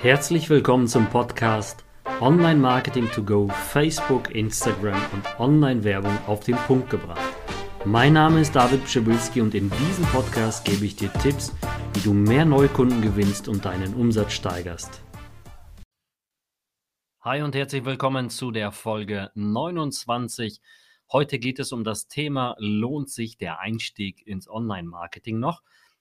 Herzlich willkommen zum Podcast Online Marketing to Go, Facebook, Instagram und Online-Werbung auf den Punkt gebracht. Mein Name ist David Pschibilski und in diesem Podcast gebe ich dir Tipps, wie du mehr Neukunden gewinnst und deinen Umsatz steigerst. Hi und herzlich willkommen zu der Folge 29. Heute geht es um das Thema, lohnt sich der Einstieg ins Online-Marketing noch?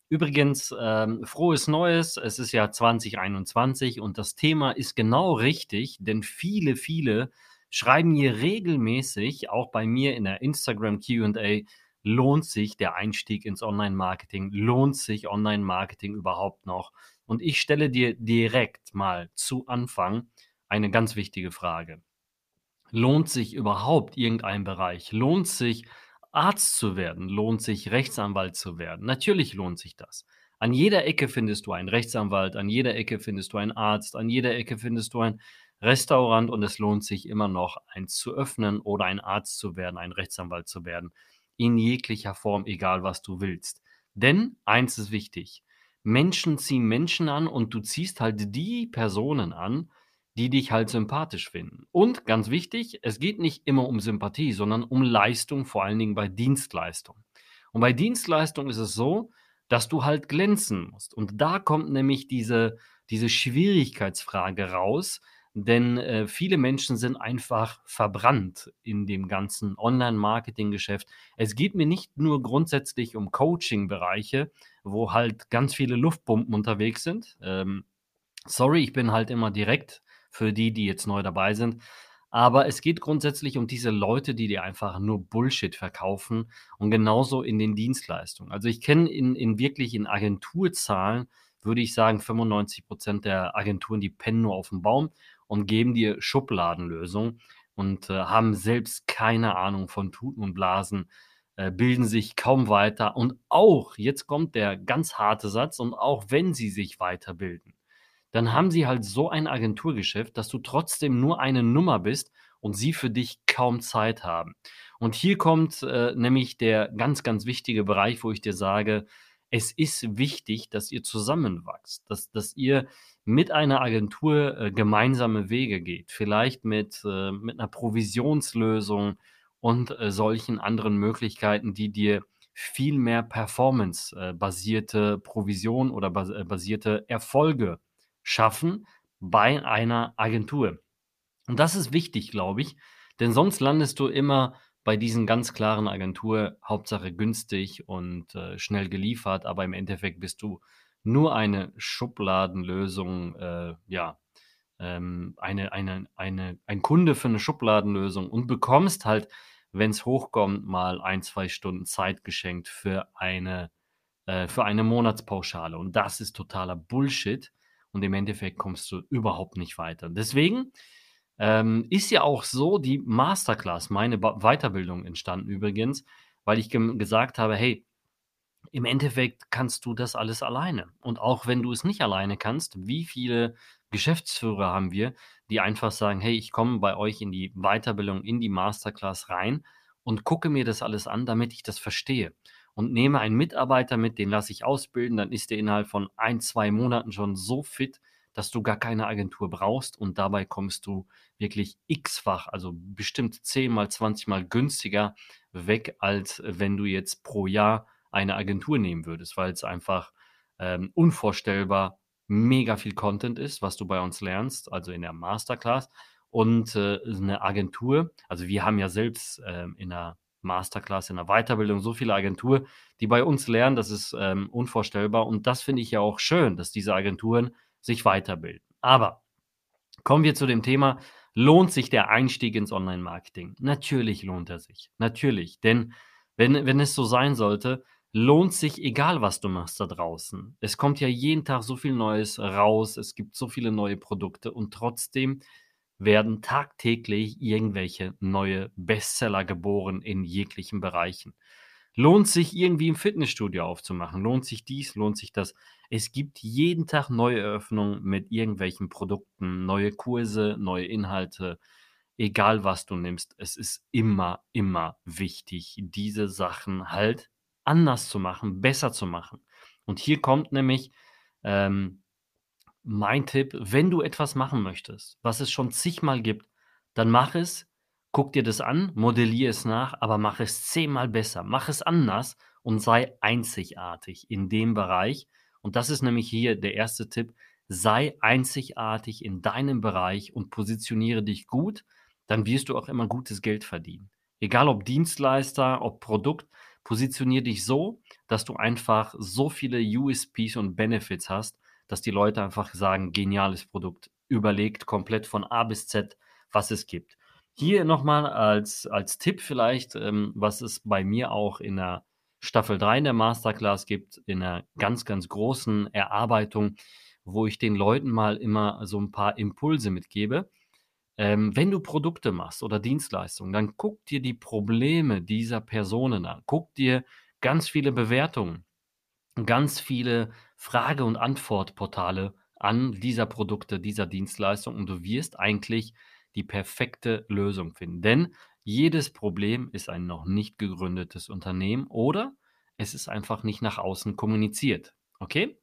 Übrigens, ähm, frohes Neues. Es ist ja 2021 und das Thema ist genau richtig, denn viele, viele schreiben mir regelmäßig, auch bei mir in der Instagram QA, lohnt sich der Einstieg ins Online-Marketing? Lohnt sich Online-Marketing überhaupt noch? Und ich stelle dir direkt mal zu Anfang eine ganz wichtige Frage. Lohnt sich überhaupt irgendein Bereich? Lohnt sich Arzt zu werden, lohnt sich Rechtsanwalt zu werden. Natürlich lohnt sich das. An jeder Ecke findest du einen Rechtsanwalt, an jeder Ecke findest du einen Arzt, an jeder Ecke findest du ein Restaurant und es lohnt sich immer noch, eins zu öffnen oder ein Arzt zu werden, ein Rechtsanwalt zu werden. In jeglicher Form, egal was du willst. Denn eins ist wichtig. Menschen ziehen Menschen an und du ziehst halt die Personen an, die dich halt sympathisch finden. Und ganz wichtig, es geht nicht immer um Sympathie, sondern um Leistung, vor allen Dingen bei Dienstleistung. Und bei Dienstleistung ist es so, dass du halt glänzen musst. Und da kommt nämlich diese, diese Schwierigkeitsfrage raus, denn äh, viele Menschen sind einfach verbrannt in dem ganzen Online-Marketing-Geschäft. Es geht mir nicht nur grundsätzlich um Coaching-Bereiche, wo halt ganz viele Luftpumpen unterwegs sind. Ähm, sorry, ich bin halt immer direkt für die, die jetzt neu dabei sind. Aber es geht grundsätzlich um diese Leute, die dir einfach nur Bullshit verkaufen und genauso in den Dienstleistungen. Also ich kenne in, in wirklich in Agenturzahlen, würde ich sagen, 95 Prozent der Agenturen, die pennen nur auf dem Baum und geben dir Schubladenlösungen und äh, haben selbst keine Ahnung von Tuten und Blasen, äh, bilden sich kaum weiter und auch, jetzt kommt der ganz harte Satz, und auch wenn sie sich weiterbilden, dann haben sie halt so ein Agenturgeschäft, dass du trotzdem nur eine Nummer bist und sie für dich kaum Zeit haben. Und hier kommt äh, nämlich der ganz, ganz wichtige Bereich, wo ich dir sage, es ist wichtig, dass ihr zusammenwachst, dass, dass ihr mit einer Agentur äh, gemeinsame Wege geht, vielleicht mit, äh, mit einer Provisionslösung und äh, solchen anderen Möglichkeiten, die dir viel mehr performance-basierte Provision oder äh, basierte Erfolge schaffen bei einer Agentur. Und das ist wichtig, glaube ich, denn sonst landest du immer bei diesen ganz klaren Agentur, Hauptsache günstig und äh, schnell geliefert, aber im Endeffekt bist du nur eine Schubladenlösung, äh, ja, ähm, eine, eine, eine, ein Kunde für eine Schubladenlösung und bekommst halt, wenn es hochkommt, mal ein, zwei Stunden Zeit geschenkt für eine, äh, für eine Monatspauschale. Und das ist totaler Bullshit und im Endeffekt kommst du überhaupt nicht weiter. Deswegen ähm, ist ja auch so die Masterclass, meine ba Weiterbildung entstanden übrigens, weil ich gesagt habe, hey, im Endeffekt kannst du das alles alleine. Und auch wenn du es nicht alleine kannst, wie viele Geschäftsführer haben wir, die einfach sagen, hey, ich komme bei euch in die Weiterbildung, in die Masterclass rein und gucke mir das alles an, damit ich das verstehe und nehme einen Mitarbeiter mit, den lasse ich ausbilden, dann ist der innerhalb von ein, zwei Monaten schon so fit, dass du gar keine Agentur brauchst und dabei kommst du wirklich x-fach, also bestimmt 10 mal, 20 mal günstiger weg, als wenn du jetzt pro Jahr eine Agentur nehmen würdest, weil es einfach ähm, unvorstellbar mega viel Content ist, was du bei uns lernst, also in der Masterclass und äh, eine Agentur. Also wir haben ja selbst äh, in der Masterclass, in der Weiterbildung, so viele Agenturen, die bei uns lernen, das ist ähm, unvorstellbar. Und das finde ich ja auch schön, dass diese Agenturen sich weiterbilden. Aber kommen wir zu dem Thema, lohnt sich der Einstieg ins Online-Marketing? Natürlich lohnt er sich. Natürlich. Denn wenn, wenn es so sein sollte, lohnt sich, egal was du machst da draußen. Es kommt ja jeden Tag so viel Neues raus, es gibt so viele neue Produkte und trotzdem werden tagtäglich irgendwelche neue Bestseller geboren in jeglichen Bereichen. Lohnt sich irgendwie im Fitnessstudio aufzumachen? Lohnt sich dies? Lohnt sich das? Es gibt jeden Tag neue Eröffnungen mit irgendwelchen Produkten, neue Kurse, neue Inhalte. Egal was du nimmst, es ist immer, immer wichtig, diese Sachen halt anders zu machen, besser zu machen. Und hier kommt nämlich ähm, mein Tipp, wenn du etwas machen möchtest, was es schon zigmal gibt, dann mach es, guck dir das an, modellier es nach, aber mach es zehnmal besser. Mach es anders und sei einzigartig in dem Bereich. Und das ist nämlich hier der erste Tipp. Sei einzigartig in deinem Bereich und positioniere dich gut, dann wirst du auch immer gutes Geld verdienen. Egal ob Dienstleister, ob Produkt, positioniere dich so, dass du einfach so viele USPs und Benefits hast, dass die Leute einfach sagen, geniales Produkt, überlegt komplett von A bis Z, was es gibt. Hier nochmal als, als Tipp vielleicht, ähm, was es bei mir auch in der Staffel 3 in der Masterclass gibt, in einer ganz, ganz großen Erarbeitung, wo ich den Leuten mal immer so ein paar Impulse mitgebe. Ähm, wenn du Produkte machst oder Dienstleistungen, dann guck dir die Probleme dieser Personen an. Guck dir ganz viele Bewertungen, ganz viele Frage- und Antwortportale an dieser Produkte, dieser Dienstleistung und du wirst eigentlich die perfekte Lösung finden. Denn jedes Problem ist ein noch nicht gegründetes Unternehmen oder es ist einfach nicht nach außen kommuniziert. Okay?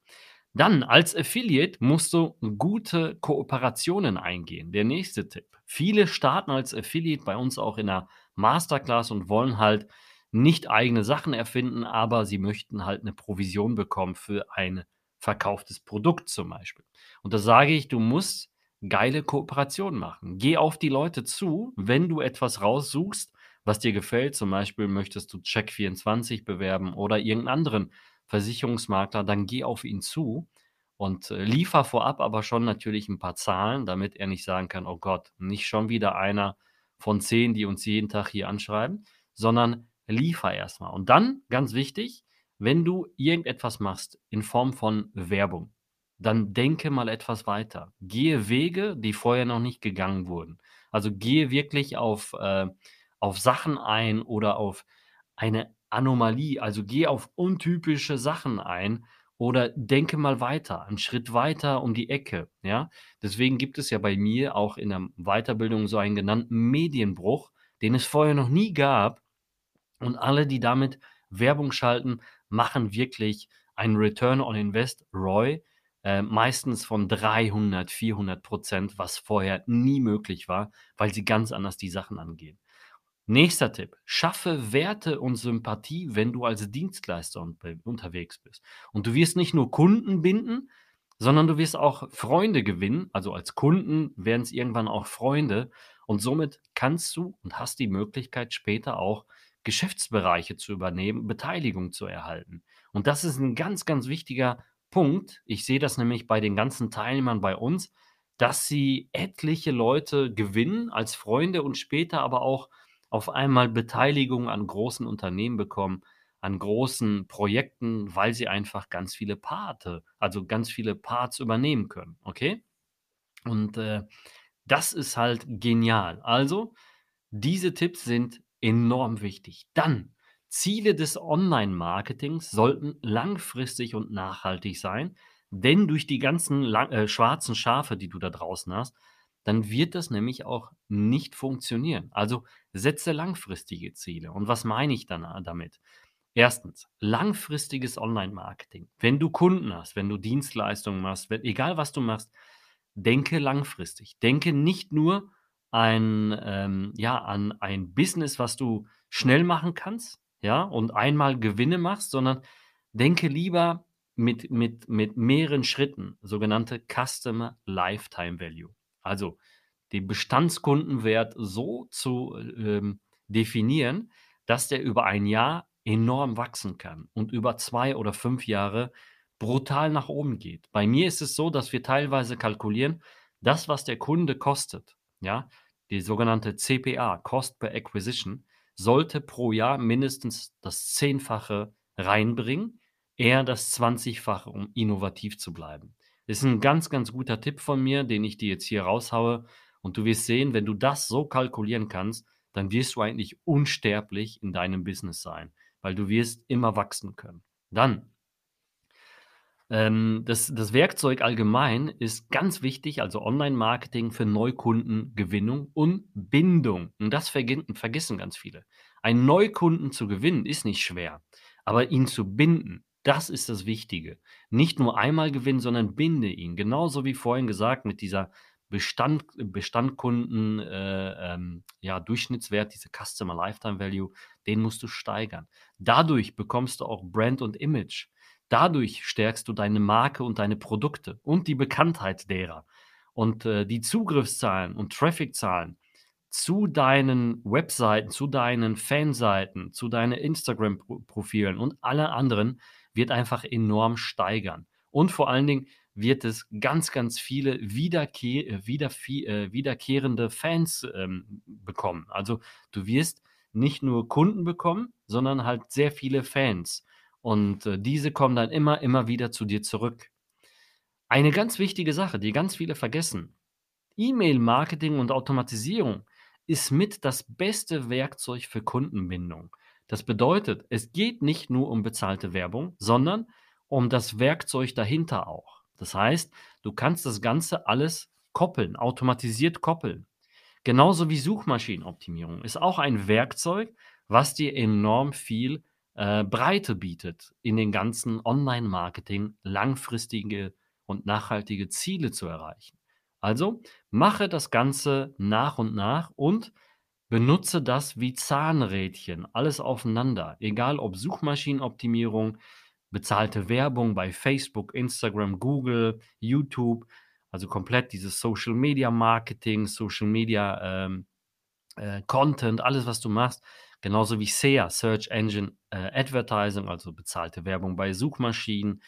Dann als Affiliate musst du gute Kooperationen eingehen. Der nächste Tipp. Viele starten als Affiliate bei uns auch in der Masterclass und wollen halt nicht eigene Sachen erfinden, aber sie möchten halt eine Provision bekommen für ein verkauftes Produkt zum Beispiel. Und da sage ich, du musst geile Kooperationen machen. Geh auf die Leute zu, wenn du etwas raussuchst, was dir gefällt. Zum Beispiel möchtest du Check24 bewerben oder irgendeinen anderen Versicherungsmakler, dann geh auf ihn zu und äh, liefer vorab aber schon natürlich ein paar Zahlen, damit er nicht sagen kann, oh Gott, nicht schon wieder einer von zehn, die uns jeden Tag hier anschreiben, sondern liefer erstmal. Und dann, ganz wichtig, wenn du irgendetwas machst in Form von Werbung, dann denke mal etwas weiter. Gehe Wege, die vorher noch nicht gegangen wurden. Also gehe wirklich auf, äh, auf Sachen ein oder auf eine Anomalie. Also gehe auf untypische Sachen ein oder denke mal weiter, einen Schritt weiter um die Ecke. Ja? Deswegen gibt es ja bei mir auch in der Weiterbildung so einen genannten Medienbruch, den es vorher noch nie gab. Und alle, die damit Werbung schalten, machen wirklich einen Return on Invest, ROI, äh, meistens von 300, 400 Prozent, was vorher nie möglich war, weil sie ganz anders die Sachen angehen. Nächster Tipp. Schaffe Werte und Sympathie, wenn du als Dienstleister unterwegs bist. Und du wirst nicht nur Kunden binden, sondern du wirst auch Freunde gewinnen. Also als Kunden werden es irgendwann auch Freunde. Und somit kannst du und hast die Möglichkeit später auch Geschäftsbereiche zu übernehmen, Beteiligung zu erhalten. Und das ist ein ganz, ganz wichtiger Punkt. Ich sehe das nämlich bei den ganzen Teilnehmern bei uns, dass sie etliche Leute gewinnen als Freunde und später aber auch auf einmal Beteiligung an großen Unternehmen bekommen, an großen Projekten, weil sie einfach ganz viele Parte, also ganz viele Parts übernehmen können. Okay? Und äh, das ist halt genial. Also, diese Tipps sind enorm wichtig. Dann Ziele des Online-Marketings sollten langfristig und nachhaltig sein, denn durch die ganzen lang, äh, schwarzen Schafe, die du da draußen hast, dann wird das nämlich auch nicht funktionieren. Also setze langfristige Ziele. Und was meine ich dann äh, damit? Erstens, langfristiges Online-Marketing. Wenn du Kunden hast, wenn du Dienstleistungen machst, wenn, egal was du machst, denke langfristig. Denke nicht nur ein, ähm, ja, an ein Business, was du schnell machen kannst, ja, und einmal Gewinne machst, sondern denke lieber mit, mit, mit mehreren Schritten, sogenannte Customer Lifetime Value. Also den Bestandskundenwert so zu ähm, definieren, dass der über ein Jahr enorm wachsen kann und über zwei oder fünf Jahre brutal nach oben geht. Bei mir ist es so, dass wir teilweise kalkulieren, das, was der Kunde kostet, ja, die sogenannte CPA, Cost per Acquisition, sollte pro Jahr mindestens das Zehnfache reinbringen, eher das Zwanzigfache, um innovativ zu bleiben. Das ist ein ganz, ganz guter Tipp von mir, den ich dir jetzt hier raushaue. Und du wirst sehen, wenn du das so kalkulieren kannst, dann wirst du eigentlich unsterblich in deinem Business sein, weil du wirst immer wachsen können. Dann ähm, das, das Werkzeug allgemein ist ganz wichtig, also Online-Marketing für Neukundengewinnung und Bindung. Und das vergessen ganz viele. Einen Neukunden zu gewinnen ist nicht schwer, aber ihn zu binden, Das ist das Wichtige. Nicht nur einmal gewinnen, sondern binde ihn. Genauso wie vorhin gesagt mit dieser Bestand, Bestandkunden, äh, ähm, ja, Durchschnittswert, diese Customer Lifetime Value, den musst du steigern. Dadurch bekommst du auch Brand und Image. Dadurch stärkst du deine Marke und deine Produkte und die Bekanntheit derer. Und äh, die Zugriffszahlen und Trafficzahlen zu deinen Webseiten, zu deinen Fanseiten, zu deinen Instagram-Profilen und alle anderen wird einfach enorm steigern. Und vor allen Dingen wird es ganz, ganz viele wiederkehr, wiedervie, äh, wiederkehrende Fans ähm, bekommen. Also du wirst nicht nur Kunden bekommen, sondern halt sehr viele Fans. Und äh, diese kommen dann immer, immer wieder zu dir zurück. Eine ganz wichtige Sache, die ganz viele vergessen. E-Mail-Marketing und Automatisierung ist mit das beste Werkzeug für Kundenbindung. Das bedeutet, es geht nicht nur um bezahlte Werbung, sondern um das Werkzeug dahinter auch. Das heißt, du kannst das Ganze alles koppeln, automatisiert koppeln. Genauso wie Suchmaschinenoptimierung ist auch ein Werkzeug, was dir enorm viel äh, Breite bietet, in den ganzen Online-Marketing langfristige und nachhaltige Ziele zu erreichen. Also mache das Ganze nach und nach und benutze das wie Zahnrädchen, alles aufeinander, egal ob Suchmaschinenoptimierung, bezahlte Werbung bei Facebook, Instagram, Google, YouTube, also komplett dieses Social Media Marketing, Social Media ähm, äh, Content, alles, was du machst, genauso wie SEA, Search Engine äh, Advertising, also bezahlte Werbung bei Suchmaschinen,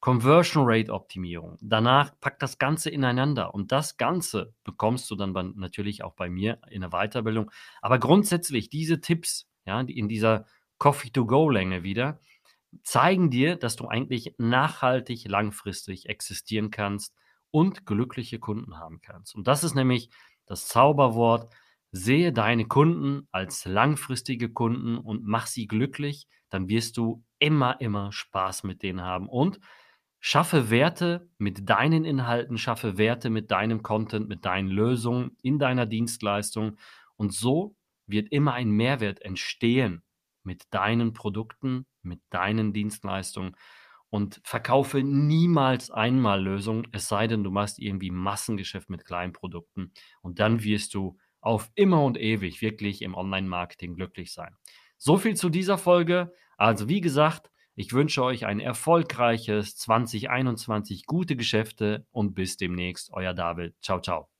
Conversion Rate Optimierung. Danach pack das Ganze ineinander und das Ganze bekommst du dann bei, natürlich auch bei mir in der Weiterbildung. Aber grundsätzlich diese Tipps, ja, in dieser Coffee to Go Länge wieder, zeigen dir, dass du eigentlich nachhaltig, langfristig existieren kannst und glückliche Kunden haben kannst. Und das ist nämlich das Zauberwort. Sehe deine Kunden als langfristige Kunden und mach sie glücklich, dann wirst du immer, immer Spaß mit denen haben. Und schaffe Werte mit deinen Inhalten, schaffe Werte mit deinem Content, mit deinen Lösungen in deiner Dienstleistung. Und so wird immer ein Mehrwert entstehen mit deinen Produkten, mit deinen Dienstleistungen. Und verkaufe niemals einmal Lösungen, es sei denn, du machst irgendwie Massengeschäft mit kleinen Produkten. Und dann wirst du auf immer und ewig wirklich im Online-Marketing glücklich sein. So viel zu dieser Folge. Also wie gesagt, ich wünsche euch ein erfolgreiches 2021, gute Geschäfte und bis demnächst, euer David. Ciao, ciao.